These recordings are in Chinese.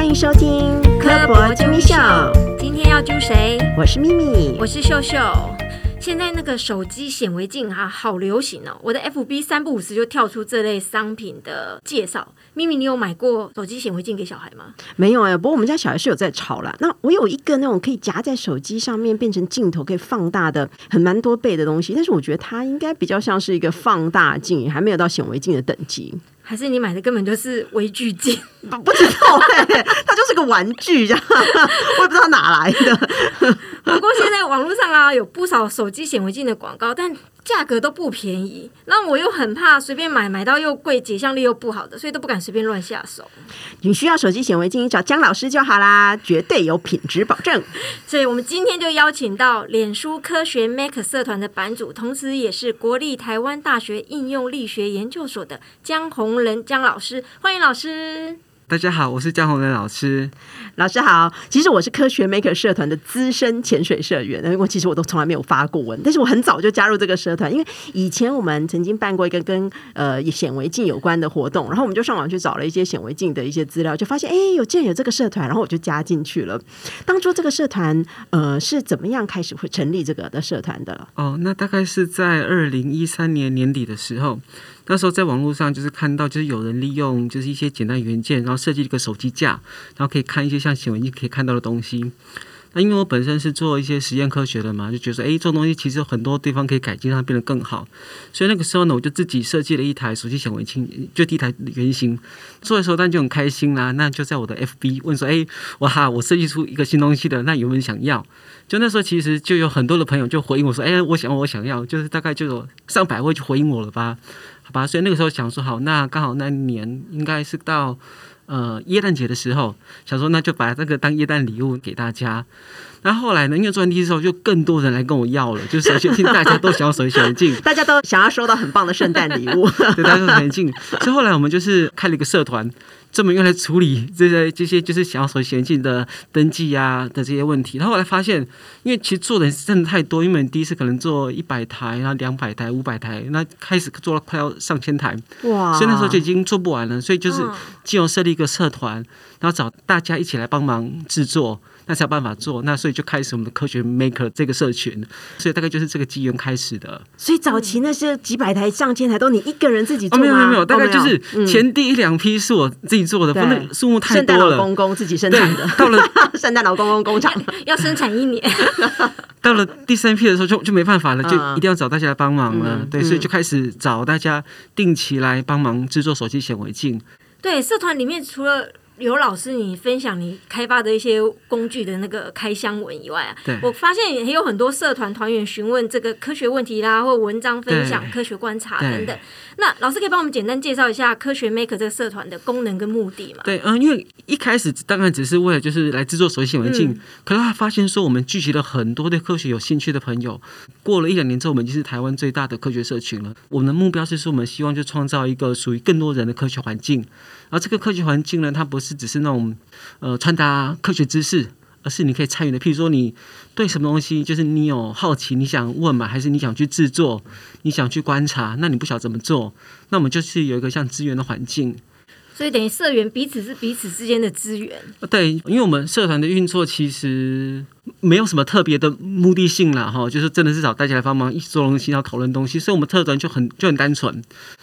欢迎收听科博精密秀，今天要揪谁？我是咪咪，我是秀秀。现在那个手机显微镜哈，好流行哦！我的 FB 三不五时就跳出这类商品的介绍。咪咪，你有买过手机显微镜给小孩吗？没有哎，不过我们家小孩是有在吵啦。那我有一个那种可以夹在手机上面变成镜头可以放大的，很蛮多倍的东西。但是我觉得它应该比较像是一个放大镜，还没有到显微镜的等级。还是你买的根本就是微距镜？不不知道哎，它就是个玩具，这样 我也不知道哪来的。不过现在网络上啊，有不少手机显微镜的广告，但。价格都不便宜，那我又很怕随便买，买到又贵、解像力又不好的，所以都不敢随便乱下手。你需要手机显微镜，找姜老师就好啦，绝对有品质保证。所以我们今天就邀请到脸书科学 Make 社团的版主，同时也是国立台湾大学应用力学研究所的江宏仁江老师，欢迎老师。大家好，我是江宏仁老师。老师好，其实我是科学 Maker 社团的资深潜水社员，因为其实我都从来没有发过文，但是我很早就加入这个社团，因为以前我们曾经办过一个跟呃显微镜有关的活动，然后我们就上网去找了一些显微镜的一些资料，就发现哎，有竟然有这个社团，然后我就加进去了。当初这个社团呃是怎么样开始会成立这个的社团的？哦，那大概是在二零一三年年底的时候。那时候在网络上就是看到，就是有人利用就是一些简单元件，然后设计一个手机架，然后可以看一些像显微镜可以看到的东西。那因为我本身是做一些实验科学的嘛，就觉得哎，这种东西其实有很多地方可以改进，让它变得更好。所以那个时候呢，我就自己设计了一台手机显微镜，就第一台原型。做的时候，当然就很开心啦。那就在我的 FB 问说，哎，哇哈，我设计出一个新东西的，那有没有人想要？就那时候，其实就有很多的朋友就回应我说，哎，我想，我想要，就是大概就有上百位就回应我了吧。好吧，所以那个时候想说好，那刚好那年应该是到呃耶诞节的时候，想说那就把这个当耶诞礼物给大家。那后来呢？因为做完第一之后，就更多人来跟我要了，就是手机大家都想要手机显微镜，大家都想要收到很棒的圣诞礼物，对，大家都很近。所以后来我们就是开了一个社团。专门用来处理这些这些就是想要手机显微镜的登记啊的这些问题，然后后来发现，因为其实做的人真的太多，因为第一次可能做一百台，然后两百台、五百台，那开始做了快要上千台，哇！所以那时候就已经做不完了，所以就是既有设立一个社团，然后找大家一起来帮忙制作。那才有办法做，那所以就开始我们的科学 maker 这个社群，所以大概就是这个机缘开始的。所以早期那些几百台、上千台都你一个人自己做吗？没有没有没有，大概就是前第一两批是我自己做的，不那数目太多了。圣诞老公公自己生产的，到了 圣诞老公公工厂 要生产一年，到了第三批的时候就就没办法了，就一定要找大家来帮忙了。对，所以就开始找大家定期来帮忙制作手机显微镜。对，社团里面除了。有老师，你分享你开发的一些工具的那个开箱文以外啊，我发现也有很多社团团员询问这个科学问题啦，或文章分享、科学观察等等。那老师可以帮我们简单介绍一下科学 Maker 这个社团的功能跟目的吗？对，嗯，因为一开始当然只是为了就是来制作手机显微镜，可是他发现说我们聚集了很多对科学有兴趣的朋友，过了一两年之后，我们已经是台湾最大的科学社群了。我们的目标是说，我们希望就创造一个属于更多人的科学环境。而这个科学环境呢，它不是只是那种呃传达科学知识，而是你可以参与的。譬如说，你对什么东西，就是你有好奇，你想问嘛，还是你想去制作，你想去观察，那你不晓得怎么做，那我们就是有一个像资源的环境。所以等于社员彼此是彼此之间的资源。对，因为我们社团的运作其实没有什么特别的目的性啦哈，就是真的是找大家来帮忙一起做东西，然后讨论东西，所以我们特团就很就很单纯。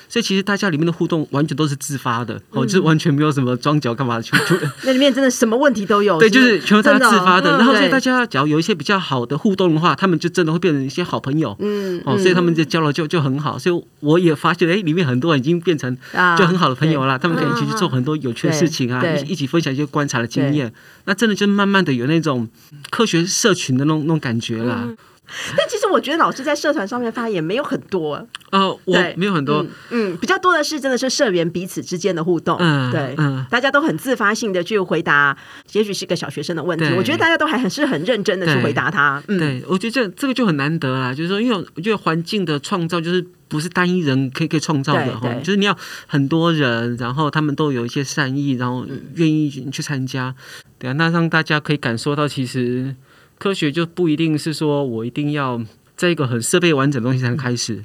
所以其实大家里面的互动完全都是自发的，哦，就是完全没有什么装脚干嘛的，全那里面真的什么问题都有。对，就是全部大家自发的。然后所以大家只要有一些比较好的互动的话，他们就真的会变成一些好朋友。嗯，哦，所以他们就交流就就很好。所以我也发现，哎，里面很多人已经变成就很好的朋友了。他们可以一起去做很多有趣的事情啊，一一起分享一些观察的经验。那真的就慢慢的有那种科学社群的那种那种感觉啦。但其实我觉得老师在社团上面发言没有很多。哦，我没有很多，嗯，比较多的是真的是社员彼此之间的互动，嗯，对，嗯，大家都很自发性的去回答，也许是个小学生的问题，我觉得大家都还很是很认真的去回答他，嗯，对我觉得这这个就很难得啦，就是说，因为我觉得环境的创造就是不是单一人可以可以创造的哈，就是你要很多人，然后他们都有一些善意，然后愿意去参加，对啊，那让大家可以感受到其实。科学就不一定是说我一定要在一个很设备完整的东西才能开始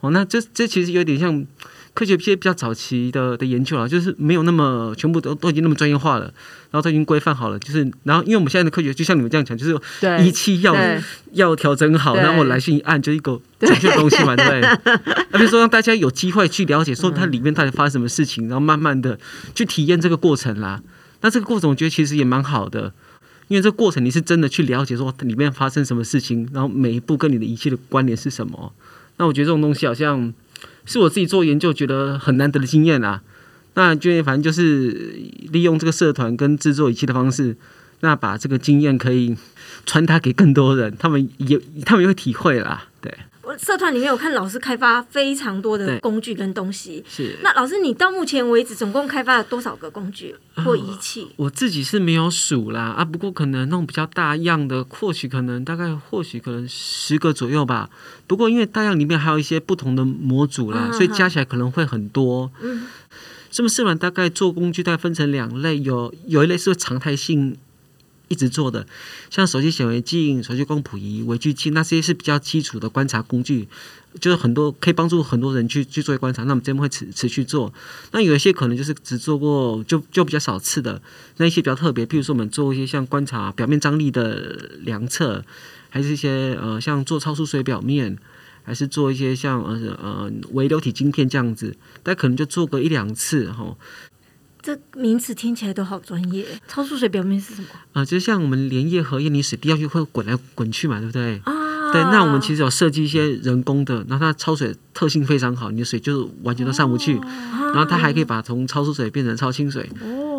哦。那这这其实有点像科学比较早期的的研究啊，就是没有那么全部都都已经那么专业化了，然后都已经规范好了，就是然后因为我们现在的科学就像你们这样讲，就是仪器要要调整好，然后我来信一按就一个准确的东西嘛，对不对？那比如说让大家有机会去了解，说它里面到底发生什么事情，然后慢慢的去体验这个过程啦。那这个过程我觉得其实也蛮好的。因为这过程你是真的去了解说里面发生什么事情，然后每一步跟你的仪器的关联是什么。那我觉得这种东西好像是我自己做研究觉得很难得的经验啊。那就反正就是利用这个社团跟制作仪器的方式，那把这个经验可以传达给更多人，他们也他们也会体会啦。对。社团里面有看老师开发非常多的工具跟东西，是那老师你到目前为止总共开发了多少个工具或仪器？我自己是没有数啦啊，不过可能那种比较大样的，或许可能大概或许可能十个左右吧。不过因为大样里面还有一些不同的模组啦，所以加起来可能会很多。嗯，这么社团大概做工具大概分成两类，有有一类是常态性。一直做的，像手机显微镜、手机光谱仪、微距镜，那些是比较基础的观察工具，就是很多可以帮助很多人去去做观察。那我们这边会持持续做。那有一些可能就是只做过，就就比较少次的。那一些比较特别，譬如说我们做一些像观察表面张力的量测，还是一些呃像做超速水表面，还是做一些像呃呃微流体晶片这样子，但可能就做个一两次哈。这名词听起来都好专业。超速水表面是什么？啊，就像我们连夜和液，你水滴下去会滚来滚去嘛，对不对？啊，对。那我们其实有设计一些人工的，然后它超水特性非常好，你的水就完全都上不去，然后它还可以把从超速水变成超清水。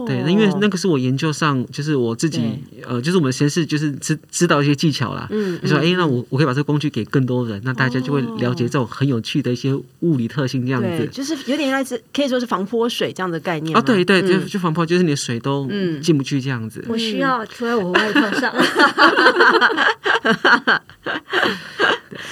对，那因为那个是我研究上，就是我自己，呃，就是我们实验室就是知知道一些技巧啦。嗯，你说，哎，那我我可以把这个工具给更多人，那大家就会了解这种很有趣的一些物理特性，这样子。就是有点类似，可以说是防泼水这样的概念。啊，对对，就就防泼，就是你的水都进不去这样子。我需要涂在我外套上。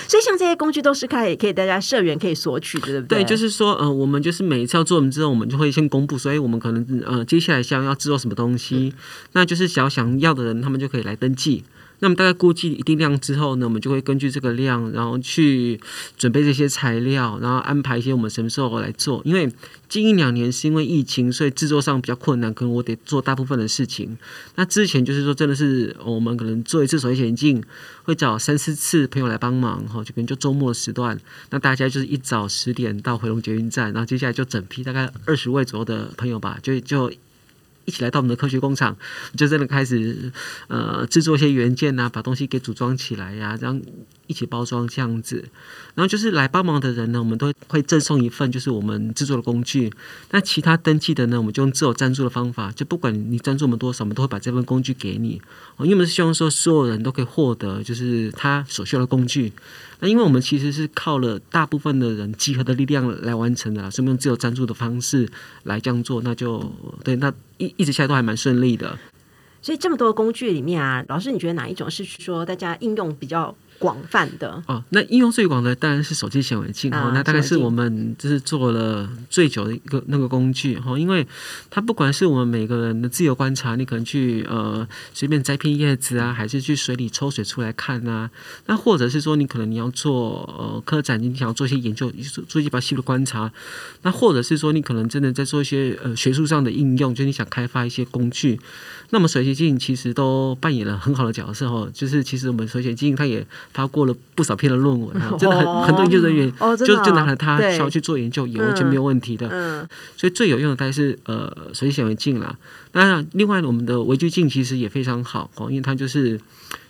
所以像这些工具都是可以可以大家社员可以索取的，对不对？对，就是说，呃，我们就是每一次要做完之后，我们就会先公布，所以我们可能呃接下来想要制作什么东西，那就是想想要的人，他们就可以来登记。那么大概估计一定量之后呢，我们就会根据这个量，然后去准备这些材料，然后安排一些我们什么时候来做。因为近一两年是因为疫情，所以制作上比较困难，可能我得做大部分的事情。那之前就是说，真的是我们可能做一次手机显镜，会找三四次朋友来帮忙，哈，就可能就周末时段，那大家就是一早十点到回龙捷运站，然后接下来就整批大概二十位左右的朋友吧，就就。一起来到我们的科学工厂，就真的开始呃制作一些元件呐，把东西给组装起来呀，然后一起包装这样子。然后就是来帮忙的人呢，我们都会赠送一份就是我们制作的工具。那其他登记的呢，我们就用自有赞助的方法，就不管你赞助我们多少，我们都会把这份工具给你。因为我们是希望说所有人都可以获得就是他所需要的工具。那因为我们其实是靠了大部分的人集合的力量来完成的，所以用自由赞助的方式来这样做，那就对，那一一直下来都还蛮顺利的。所以这么多工具里面啊，老师你觉得哪一种是说大家应用比较？广泛的哦，那应用最广的当然是手机显微镜哦，那大概是我们就是做了最久的一个那个工具哈，因为它不管是我们每个人的自由观察，你可能去呃随便摘片叶子啊，还是去水里抽水出来看啊，那或者是说你可能你要做呃科展，你想要做一些研究，做做一些比较细的观察，那或者是说你可能真的在做一些呃学术上的应用，就你想开发一些工具，那么水晶镜其实都扮演了很好的角色哈，就是其实我们水晶镜它也。发过了不少篇的论文啊，真的很很多研究人员就就拿了它想要去做研究，也完全没有问题的。所以最有用的大概是呃手机显微镜啦。当然，另外我们的微距镜其实也非常好哦，因为它就是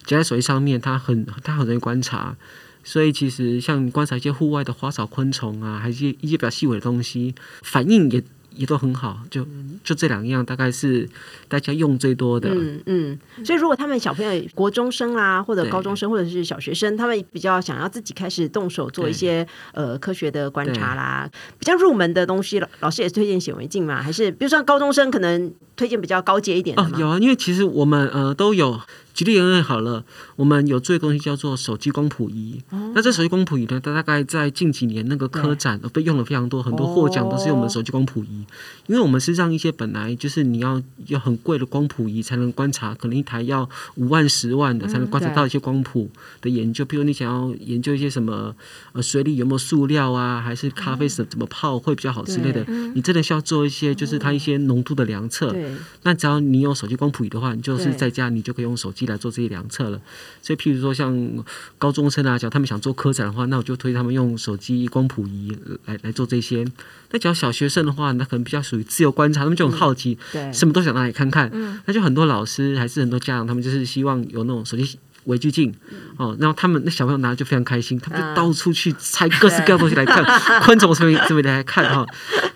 夹在手机上面，它很它很容易观察。所以其实像观察一些户外的花草昆虫啊，还是一些比较细微的东西，反应也。也都很好，就就这两样，大概是大家用最多的。嗯嗯，所以如果他们小朋友国中生啊，或者高中生，或者是小学生，他们比较想要自己开始动手做一些呃科学的观察啦，比较入门的东西，老老师也是推荐显微镜嘛？还是比如说高中生可能推荐比较高阶一点的？哦，有啊，因为其实我们呃都有举例而言好了，我们有做一个东西叫做手机光谱仪。那这手机光谱仪呢，它大概在近几年那个科展被用了非常多，很多获奖都是用我们手机光谱仪。因为我们是让一些本来就是你要有很贵的光谱仪才能观察，可能一台要五万、十万的才能观察到一些光谱的研究。比如你想要研究一些什么呃水里有没有塑料啊，还是咖啡是怎么泡会比较好之类的，你真的需要做一些就是它一些浓度的量测。那只要你有手机光谱仪的话，你就是在家你就可以用手机。来做这些量测了，所以譬如说像高中生啊，只要他们想做科展的话，那我就推他们用手机光谱仪来来做这些。那只要小学生的话，那可能比较属于自由观察，他们就很好奇，对，什么都想拿来看看。嗯，那就很多老师还是很多家长，他们就是希望有那种手机微距镜哦，然后他们那小朋友拿就非常开心，他们就到处去拆各式各样东西来看，昆虫什么什么来看哈。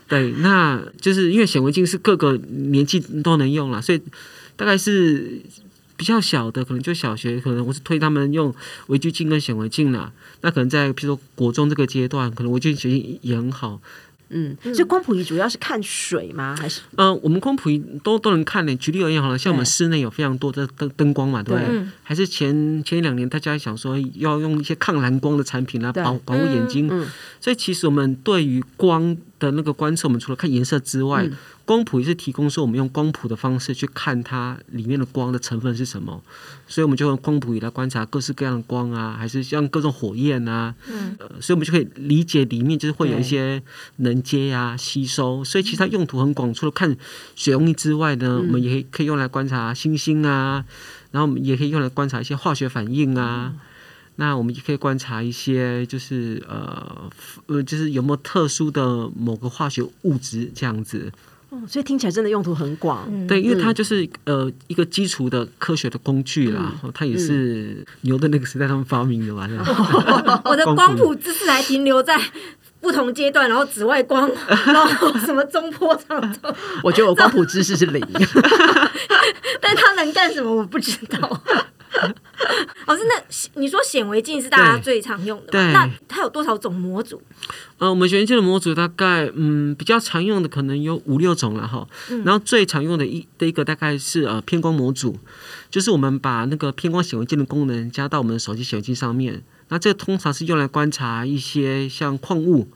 对，那就是因为显微镜是各个年纪都能用了，所以大概是。比较小的可能就小学，可能我是推他们用微距镜跟显微镜啦。那可能在譬如说国中这个阶段，可能微距镜学也很好。嗯，所以光谱仪主要是看水吗？还是？嗯，我们光谱仪都都能看呢。举例而言，好了，像我们室内有非常多的灯灯光嘛，对不对？还是前前两年大家想说要用一些抗蓝光的产品来保保护眼睛。所以其实我们对于光的那个观测，我们除了看颜色之外，光谱也是提供说我们用光谱的方式去看它里面的光的成分是什么，所以我们就用光谱仪来观察各式各样的光啊，还是像各种火焰啊，嗯，所以我们就可以理解里面就是会有一些能接呀、吸收，所以其实它用途很广。除了看水溶液之外呢，我们也可以可以用来观察星星啊，然后我们也可以用来观察一些化学反应啊。那我们也可以观察一些，就是呃呃，就是有没有特殊的某个化学物质这样子。所以听起来真的用途很广，对，因为它就是呃一个基础的科学的工具啦，它也是牛的那个时代他们发明的嘛。我的光谱知识还停留在不同阶段，然后紫外光，然后什么中波这样。我觉得我光谱知识是零，但他能干什么我不知道。哦，是那你说显微镜是大家最常用的，那它有多少种模组？呃，我们显微镜的模组大概嗯比较常用的可能有五六种了哈。然后最常用的一的一个大概是呃偏光模组，就是我们把那个偏光显微镜的功能加到我们的手机显微镜上面。那这通常是用来观察一些像矿物。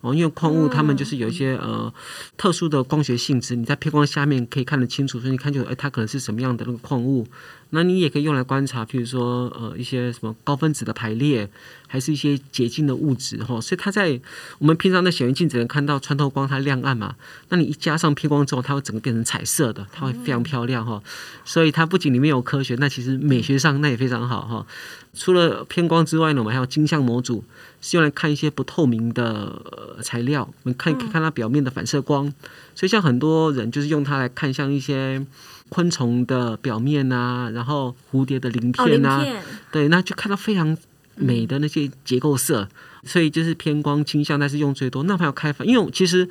哦，因为矿物它们就是有一些呃特殊的光学性质，你在偏光下面可以看得清楚，所以你看就哎它可能是什么样的那个矿物。那你也可以用来观察，譬如说呃一些什么高分子的排列，还是一些洁净的物质哈。所以它在我们平常的显微镜只能看到穿透光它亮暗嘛，那你一加上偏光之后，它会整个变成彩色的，它会非常漂亮哈。所以它不仅里面有科学，那其实美学上那也非常好哈。除了偏光之外呢，我们还有镜像模组，是用来看一些不透明的材料，我们看可以看它表面的反射光。所以像很多人就是用它来看像一些昆虫的表面啊，然后蝴蝶的鳞片啊，对，那就看到非常美的那些结构色。所以就是偏光倾向，但是用最多。那还有开发，因为其实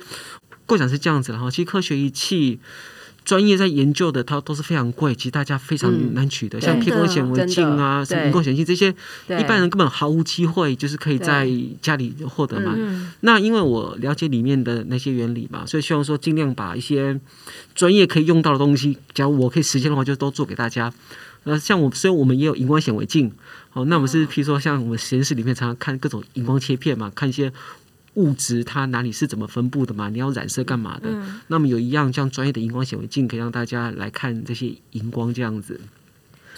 过程是这样子的哈，其实科学仪器。专业在研究的，它都是非常贵，其实大家非常难取得，像偏光显微镜啊、什么荧光显微镜这些，一般人根本毫无机会，就是可以在家里获得嘛。那因为我了解里面的那些原理嘛，所以希望说尽量把一些专业可以用到的东西，假如我可以实现的话，就都做给大家。呃像我，虽然我们也有荧光显微镜，好，那我们是譬如说像我们实验室里面常常看各种荧光切片嘛，看一些。物质它哪里是怎么分布的嘛？你要染色干嘛的？那么有一样这样专业的荧光显微镜，可以让大家来看这些荧光这样子。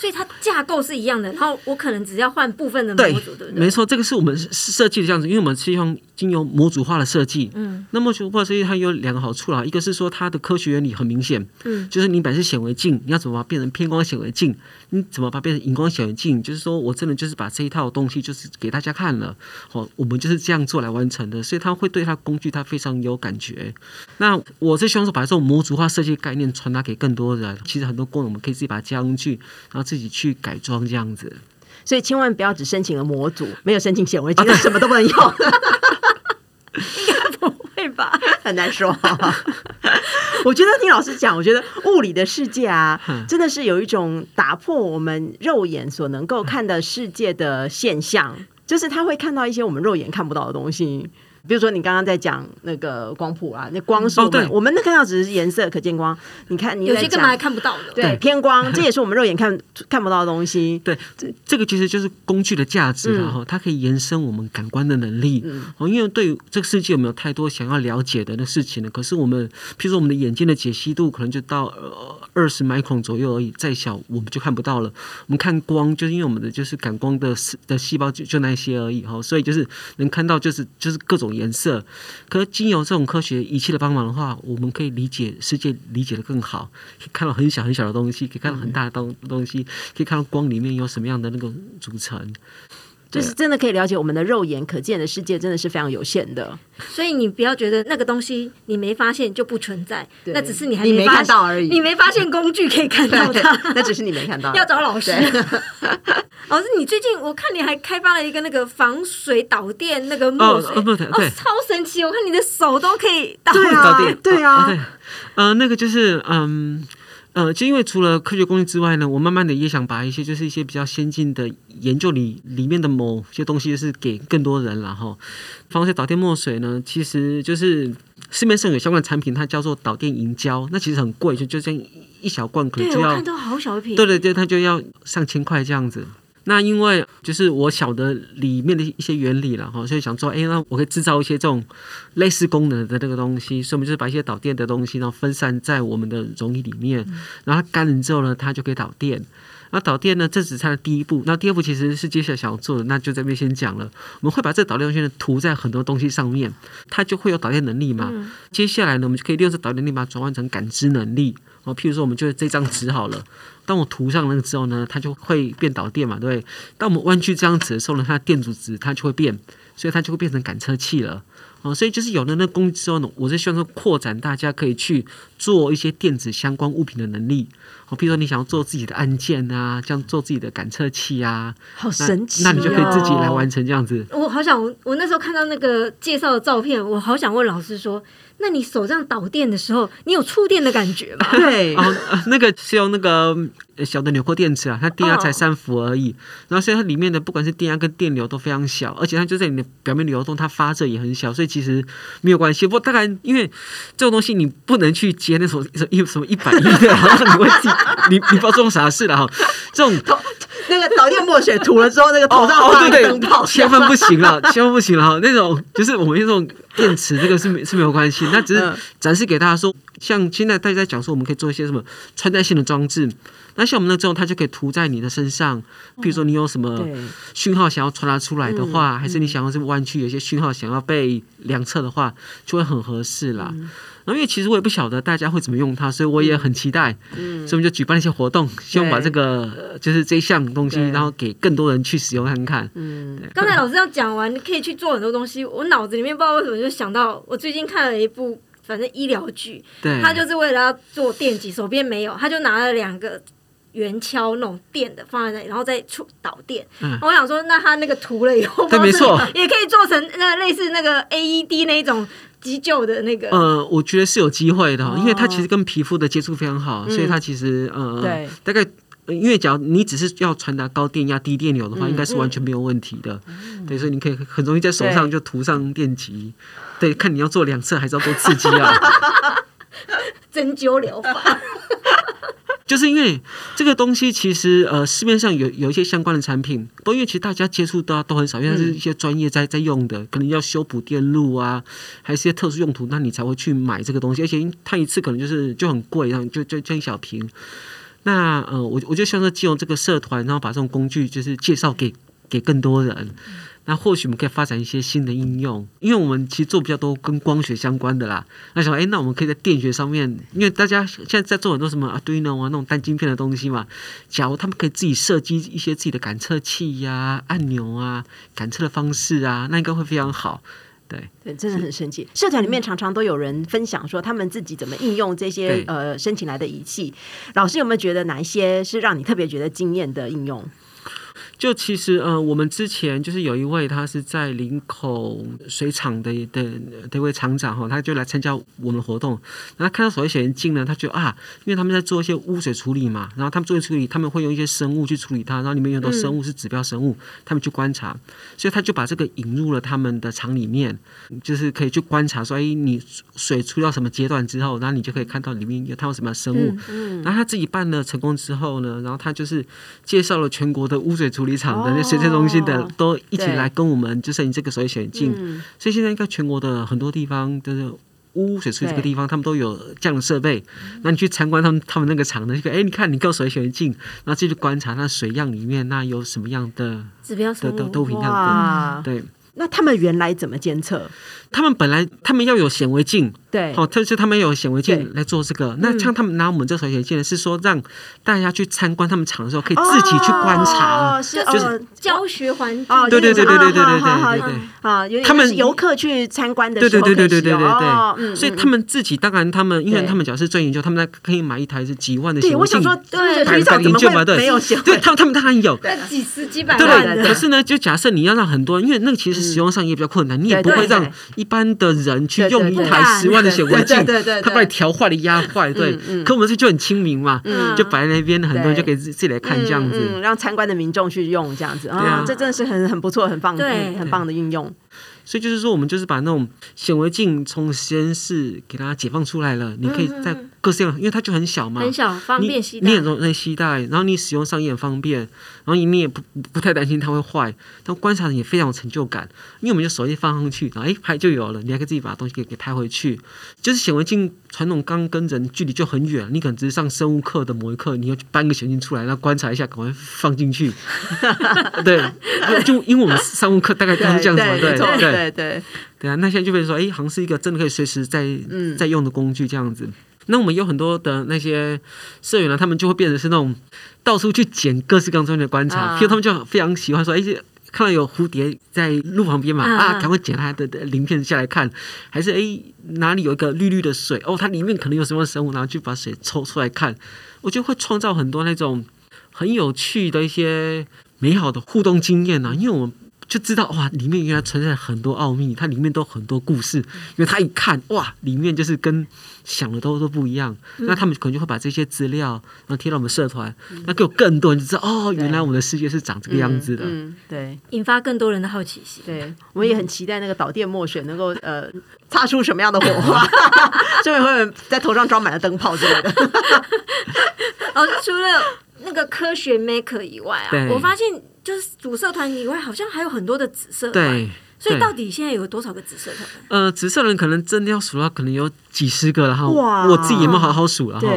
所以它架构是一样的，然后我可能只要换部分的模组，对不对？没错，这个是我们设计的这样子，因为我们是用经由模组化的设计。嗯，那模组化设计它有两个好处啦，一个是说它的科学原理很明显，嗯，就是你本身显微镜，你要怎么把它变成偏光显微镜？你怎么把它变成荧光显微镜？就是说我真的就是把这一套东西就是给大家看了，好，我们就是这样做来完成的，所以它会对它工具它非常有感觉。那我是希望说把这种模组化设计概念传达给更多人。其实很多功能我们可以自己把它加上去，然后自己去改装。装这样子，所以千万不要只申请了模组，没有申请显微镜，什么都不能用。应该不会吧？很难说。我觉得听老师讲，我觉得物理的世界啊，真的是有一种打破我们肉眼所能够看的世界的现象，就是他会看到一些我们肉眼看不到的东西。比如说你刚刚在讲那个光谱啊，那光是我们我们能看到只是颜色可见光，你看你有些根本还看不到的，对偏光，这也是我们肉眼看看不到的东西。对，这这个其实就是工具的价值然后它可以延伸我们感官的能力。哦，因为对这个世界有没有太多想要了解的那事情呢？可是我们，譬如说我们的眼睛的解析度可能就到呃二十 micron 左右而已，再小我们就看不到了。我们看光，就是因为我们的就是感光的的细胞就就那些而已哈，所以就是能看到就是就是各种颜色。可是经由这种科学仪器的帮忙的话，我们可以理解世界，理解的更好，可以看到很小很小的东西，可以看到很大的东东西，可以看到光里面有什么样的那个组成。就是真的可以了解我们的肉眼可见的世界，真的是非常有限的。所以你不要觉得那个东西你没发现就不存在，那只是你还没看到而已。你没发现工具可以看到它，那只是你没看到。要找老师。老师，你最近我看你还开发了一个那个防水导电那个墨水，哦，超神奇！我看你的手都可以导电，对啊，对，呃，那个就是嗯。呃，就因为除了科学工具之外呢，我慢慢的也想把一些就是一些比较先进的研究里里面的某些东西，是给更多人然后方些导电墨水呢，其实就是市面上有相关产品，它叫做导电银胶，那其实很贵，就就这样一小罐可能就要，看到好小一瓶，对对对，它就要上千块这样子。那因为就是我晓得里面的一些原理了哈，所以想说，哎，那我可以制造一些这种类似功能的这个东西，所以我们就是把一些导电的东西，然后分散在我们的溶液里面，然后它干了之后呢，它就可以导电。那导电呢，这只是它的第一步。那第二步其实是接下来想要做的，那就这边先讲了。我们会把这导电东西呢涂在很多东西上面，它就会有导电能力嘛。接下来呢，我们就可以利用这导电能力把它转换成感知能力。哦，譬如说，我们就这张纸好了。当我涂上那个之后呢，它就会变导电嘛，对不对？当我们弯曲这张纸的时候呢，它的电阻值它就会变，所以它就会变成感测器了。哦，所以就是有了那工具之后呢，我是希望说扩展大家可以去做一些电子相关物品的能力。哦，譬如说你想要做自己的按键啊，这样做自己的感测器啊，好神奇！那你就可以自己来完成这样子。我好想，我那时候看到那个介绍的照片，我好想问老师说。那你手这样导电的时候，你有触电的感觉吗？对，那个是用那个小的纽扣电池啊，它电压才三伏而已，然后所以它里面的不管是电压跟电流都非常小，而且它就在你的表面流动，它发热也很小，所以其实没有关系。不过当然，因为这种东西你不能去接那种一什么一百亿的，然 后你会自己你你不知道做啥事了哈，这种。那个导电墨水涂了之后，那个头上发灯泡，千万不行了，千万不行了哈！那种就是我们用这种电池，这个是没是没有关系，那只是展示给大家说，像现在大家在讲说，我们可以做一些什么穿戴性的装置。那像我们那这种，它就可以涂在你的身上。比如说你有什么讯号想要传达出来的话，还是你想要这么弯曲，有些讯号想要被量测的话，就会很合适啦。然后因为其实我也不晓得大家会怎么用它，所以我也很期待。嗯，所以我们就举办一些活动，希望把这个就是这一项东西，然后给更多人去使用看看。嗯，刚才老师这样讲完，你可以去做很多东西。我脑子里面不知道为什么就想到，我最近看了一部反正医疗剧，他就是为了要做电击，手边没有，他就拿了两个圆锹那种电的放在那里，然后再出导电。嗯，我想说，那他那个涂了以后，对，没错，也可以做成那类似那个 AED 那一种。急救的那个，呃，我觉得是有机会的，因为它其实跟皮肤的接触非常好，所以它其实呃，对，大概因为假如你只是要传达高电压、低电流的话，应该是完全没有问题的。对，所以你可以很容易在手上就涂上电极。对，看你要做两侧还是要做刺激啊？针灸疗法。就是因为这个东西，其实呃市面上有有一些相关的产品，不过因为其实大家接触到都很少，因为是一些专业在在用的，可能要修补电路啊，还是些特殊用途，那你才会去买这个东西，而且它一次可能就是就很贵，然后就就就一小瓶。那呃我我就希望说，借用这个社团，然后把这种工具就是介绍给给更多人。那或许我们可以发展一些新的应用，因为我们其实做比较多跟光学相关的啦。那想，哎，那我们可以在电学上面，因为大家现在在做很多什么啊，Arduino 啊那种单晶片的东西嘛。假如他们可以自己设计一些自己的感测器呀、按钮啊、感测的方式啊，那应该会非常好。对，对，真的很神奇。社团里面常常都有人分享说，他们自己怎么应用这些呃申请来的仪器。老师有没有觉得哪一些是让你特别觉得惊艳的应用？就其实呃，我们之前就是有一位他是在林口水厂的的的一位厂长哈，他就来参加我们的活动，然后看到所谓显微镜呢，他就啊，因为他们在做一些污水处理嘛，然后他们做处理，他们会用一些生物去处理它，然后里面有很多生物是指标生物，他们去观察，所以他就把这个引入了他们的厂里面，就是可以去观察说，哎，你水出到什么阶段之后，然后你就可以看到里面有它有什么生物，嗯然后他自己办了成功之后呢，然后他就是介绍了全国的污水处理。场的那水测中心的都一起来跟我们，就是你这个所谓显微镜，所以现在应该全国的很多地方就是污水处理这个地方，他们都有这样的设备。那你去参观他们他们那个厂呢，就哎，你看你够水显微镜，然后继续观察那水样里面那有什么样的指标的都都平样对。那他们原来怎么监测？他们本来他们要有显微镜。对，好，特是他们有显微镜来做这个。那像他们拿我们这显微镜呢，是说让大家去参观他们厂的时候，可以自己去观察，哦、是就是教学环境。对对对对对对对对对啊，他们游客去参观的时候，对对对对对对对。所以他们自己当然，他们因为他们主要是做研究，他们在可以买一台是几万的显微镜，对，台长怎么会没有显？对，他们他们当然有，几十几百万的。可是呢，就假设你要让很多，因为那个其实使用上也比较困难，你也不会让一般的人去用一台十万的显微镜。对对对他把你调坏了压坏，对，可我们这就很亲民嘛，就摆在那边，很多人就可以自己来看这样子，让参观的民众去用这样子啊，这真的是很很不错、很棒、对很棒的运用。所以就是说，我们就是把那种显微镜从实验室给它解放出来了，你可以在各式样，因为它就很小嘛，很小，方便携带，你很容易携带，然后你使用上也很方便，然后你也不不太担心它会坏，但观察人也非常有成就感，因为我们就手机放上去，然后哎拍就有了，你还可以自己把东西给给拍回去。就是显微镜传统刚跟人距离就很远，你可能只是上生物课的某一课，你要去搬个显微镜出来，然后观察一下，赶快放进去。对，就因为我们生物课大概都是这样子嘛，对对。对对对啊，那现在就变成说，哎，好像是一个真的可以随时在在用的工具这样子。那我们有很多的那些社员呢，他们就会变成是那种到处去捡各式各样东西的观察，譬如他们就非常喜欢说，哎，看到有蝴蝶在路旁边嘛，啊，赶快捡它的鳞片下来看，还是哎哪里有一个绿绿的水，哦，它里面可能有什么生物，然后去把水抽出来看，我觉得会创造很多那种很有趣的一些美好的互动经验呢，因为我们。就知道哇，里面原来存在很多奥秘，它里面都很多故事。因为他一看哇，里面就是跟想的都都不一样。那他们可能就会把这些资料然后贴到我们社团，那给我更多人就知道哦，原来我们的世界是长这个样子的。对，引发更多人的好奇心。对，我们也很期待那个导电墨水能够呃 擦出什么样的火花，就会在头上装满了灯泡之类的。哦，除了那个科学 maker 以外啊，我发现。就是主社团以外，好像还有很多的紫色团，所以到底现在有多少个紫色团？呃，紫色人可能真的要数的话，可能有几十个了哈。哇，我自己也没有好好数了哈。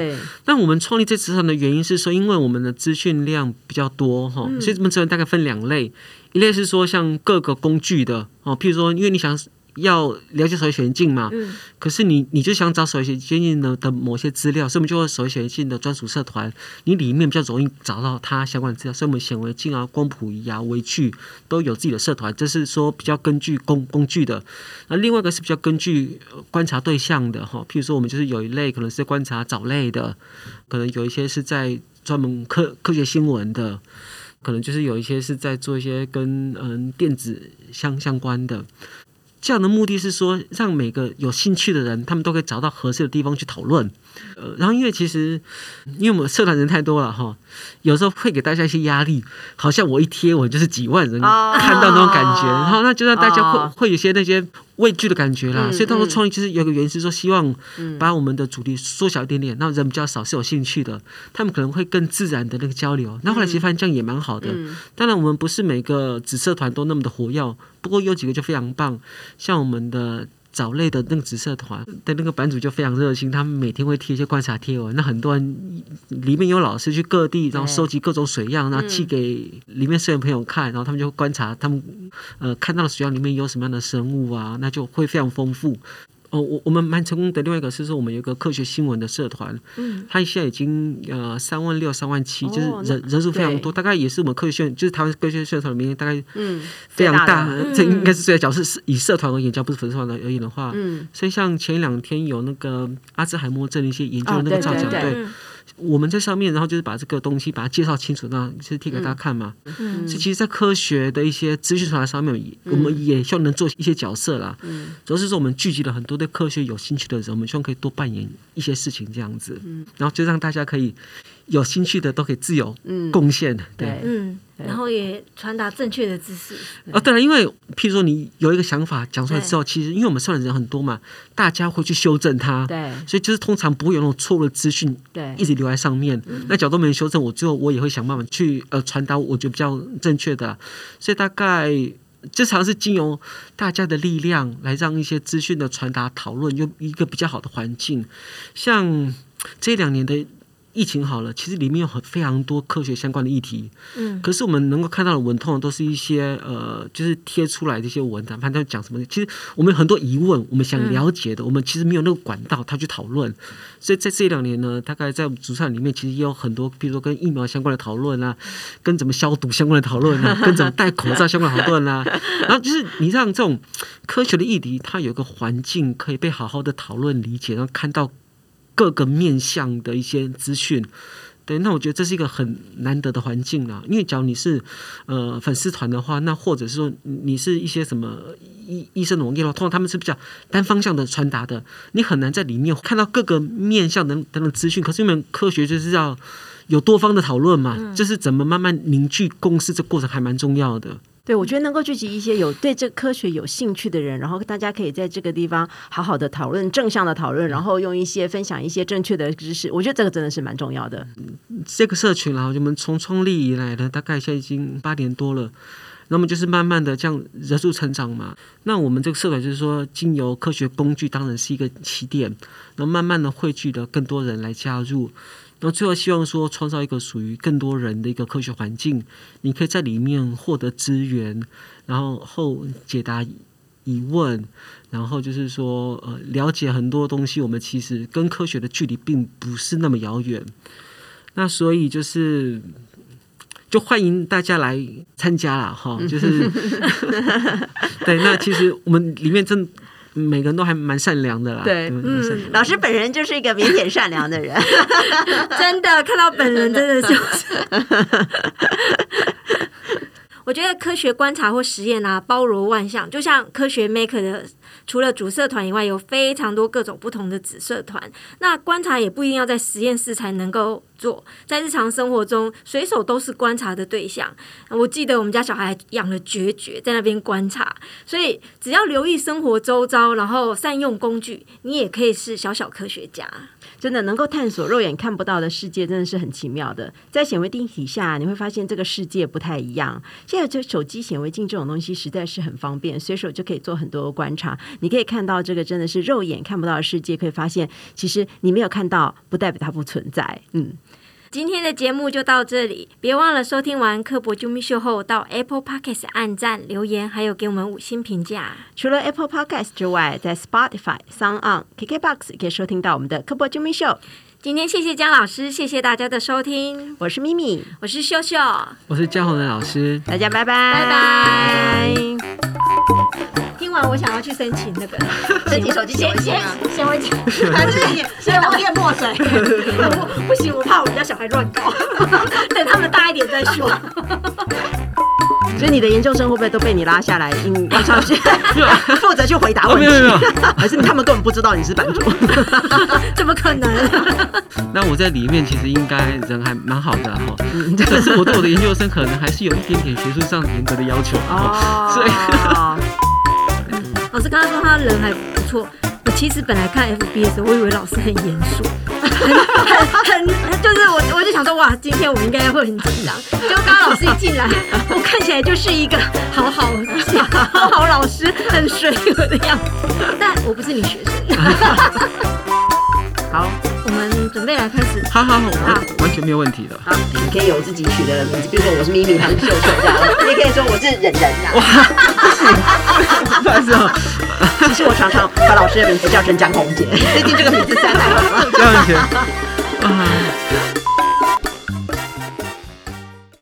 但我们创立这紫团的原因是说，因为我们的资讯量比较多哈，所以我们资源大概分两类，一类是说像各个工具的哦，譬如说，因为你想。要了解手写显镜嘛？嗯。可是你你就想找手写显镜的的某些资料，所以我们就会手写显镜的专属社团，你里面比较容易找到它相关的资料。所以我们显微镜啊、光谱仪啊、微距都有自己的社团，这是说比较根据工工具的。那另外一个是比较根据观察对象的哈，譬如说我们就是有一类可能是观察藻类的，可能有一些是在专门科科学新闻的，可能就是有一些是在做一些跟嗯电子相相关的。这样的目的是说，让每个有兴趣的人，他们都可以找到合适的地方去讨论。呃，然后因为其实，因为我们社团人太多了哈，有时候会给大家一些压力，好像我一贴我就是几万人看到那种感觉，然后那就让大家会会有些那些畏惧的感觉啦。所以当时创意就是有个原因是说，希望把我们的主题缩小一点点，那人比较少是有兴趣的，他们可能会更自然的那个交流。那后来其实发现这样也蛮好的。当然，我们不是每个子社团都那么的活跃。不过有几个就非常棒，像我们的藻类的那个紫色团的那个版主就非常热心，他们每天会贴一些观察贴文。那很多人里面有老师去各地，然后收集各种水样，然后寄给里面摄影朋友看，然后他们就观察他们呃看到的水样里面有什么样的生物啊，那就会非常丰富。哦，我我们蛮成功的。另外一个是说，我们有一个科学新闻的社团，嗯，它现在已经呃三万六、三万七，就是人人数非常多，大概也是我们科学就是台湾科学社团里面大概嗯非常大，这应该是最，假设是以社团而言，叫不是粉丝团而言的话，嗯，所以像前两天有那个阿兹海默症的一些研究那个造假，对。我们在上面，然后就是把这个东西把它介绍清楚，那是贴给大家看嘛。嗯，所以其实，在科学的一些资讯传达上面，我们也希望能做一些角色啦。嗯，主要是说我们聚集了很多对科学有兴趣的人，我们希望可以多扮演一些事情这样子。嗯，然后就让大家可以。有兴趣的都可以自由贡献，对，嗯，然后也传达正确的知识啊。对了，因为譬如说你有一个想法讲出来之后，其实因为我们上的人很多嘛，大家会去修正它，对，所以就是通常不会有那种错误的资讯，对，一直留在上面。那假如都没人修正，我最后我也会想办法去呃传达我觉得比较正确的。所以大概这常是经由大家的力量来让一些资讯的传达讨论用一个比较好的环境。像这两年的。疫情好了，其实里面有很非常多科学相关的议题。嗯，可是我们能够看到的文，通常都是一些呃，就是贴出来的一些文章，反正讲什么。其实我们有很多疑问，我们想了解的，我们其实没有那个管道，他去讨论。所以在这两年呢，大概在主场里面，其实也有很多，比如说跟疫苗相关的讨论啊，跟怎么消毒相关的讨论啊，跟怎么戴口罩相关的讨论啊。然后就是你让这种科学的议题，它有一个环境可以被好好的讨论理解，然后看到。各个面向的一些资讯，对，那我觉得这是一个很难得的环境啊。因为假如你是呃粉丝团的话，那或者是说你是一些什么医医生农业的话，通常他们是比较单方向的传达的，你很难在里面看到各个面向等等等资讯。可是因为科学就是要有多方的讨论嘛，就是怎么慢慢凝聚共识，这过程还蛮重要的。对，我觉得能够聚集一些有对这科学有兴趣的人，然后大家可以在这个地方好好的讨论正向的讨论，然后用一些分享一些正确的知识，我觉得这个真的是蛮重要的。这个社群啊，我们从创立以来呢，大概现在已经八年多了，那么就是慢慢的这样人数成长嘛。那我们这个社团就是说，经由科学工具当然是一个起点，那慢慢的汇聚的更多人来加入。那最后希望说，创造一个属于更多人的一个科学环境，你可以在里面获得资源，然后后解答疑问，然后就是说，呃，了解很多东西。我们其实跟科学的距离并不是那么遥远。那所以就是，就欢迎大家来参加了哈。就是，对，那其实我们里面真。每个人都还蛮善良的啦。对，嗯，老师本人就是一个腼腆善良的人，真的看到本人真的就是。我觉得科学观察或实验啊，包罗万象，就像科学 Maker 的。除了主社团以外，有非常多各种不同的子社团。那观察也不一定要在实验室才能够做，在日常生活中，随手都是观察的对象。我记得我们家小孩养了绝绝，在那边观察。所以只要留意生活周遭，然后善用工具，你也可以是小小科学家。真的能够探索肉眼看不到的世界，真的是很奇妙的。在显微镜底下，你会发现这个世界不太一样。现在就手机显微镜这种东西实在是很方便，随手就可以做很多观察。你可以看到这个真的是肉眼看不到的世界，可以发现其实你没有看到，不代表它不存在。嗯，今天的节目就到这里，别忘了收听完《科博啾咪秀》后，到 Apple Podcast 按赞留言，还有给我们五星评价。除了 Apple Podcast 之外，在 Spotify、Sound On、KKBox 可以收听到我们的《科博啾咪秀》。今天谢谢姜老师，谢谢大家的收听。我是咪咪，我是秀秀，我是江宏的老师，大家拜拜，拜拜。听完，我想要去申请那个 申请手机显微镜啊，显微镜，还是先导电墨水？不不行，我怕我们家小孩乱搞，等他们大一点再说。所以你的研究生会不会都被你拉下来，嗯，上 去负责去回答问题？还是他们根本不知道你是版主？怎么可能？那我在里面其实应该人还蛮好的哈，可是我对我的研究生可能还是有一点点学术上严格的要求哦，所以。老师刚刚说他人还不错，我其实本来看 FB 的时候，我以为老师很严肃，很很 就是我我就想说哇，今天我应该会很紧张。就刚刚老师一进来，我看起来就是一个好好好好老师，很随和的样子。但我不是你学生。好。我们准备来开始。好好好，完全没有问题的。好，你可以有自己取的名字，比如说我是咪咪，他是秀秀这样。你也可以说我是忍忍这样。哇，不好意思哦。其实我常常把老师的名字叫成江红姐，最近这个名字实在太好了。江红姐。啊。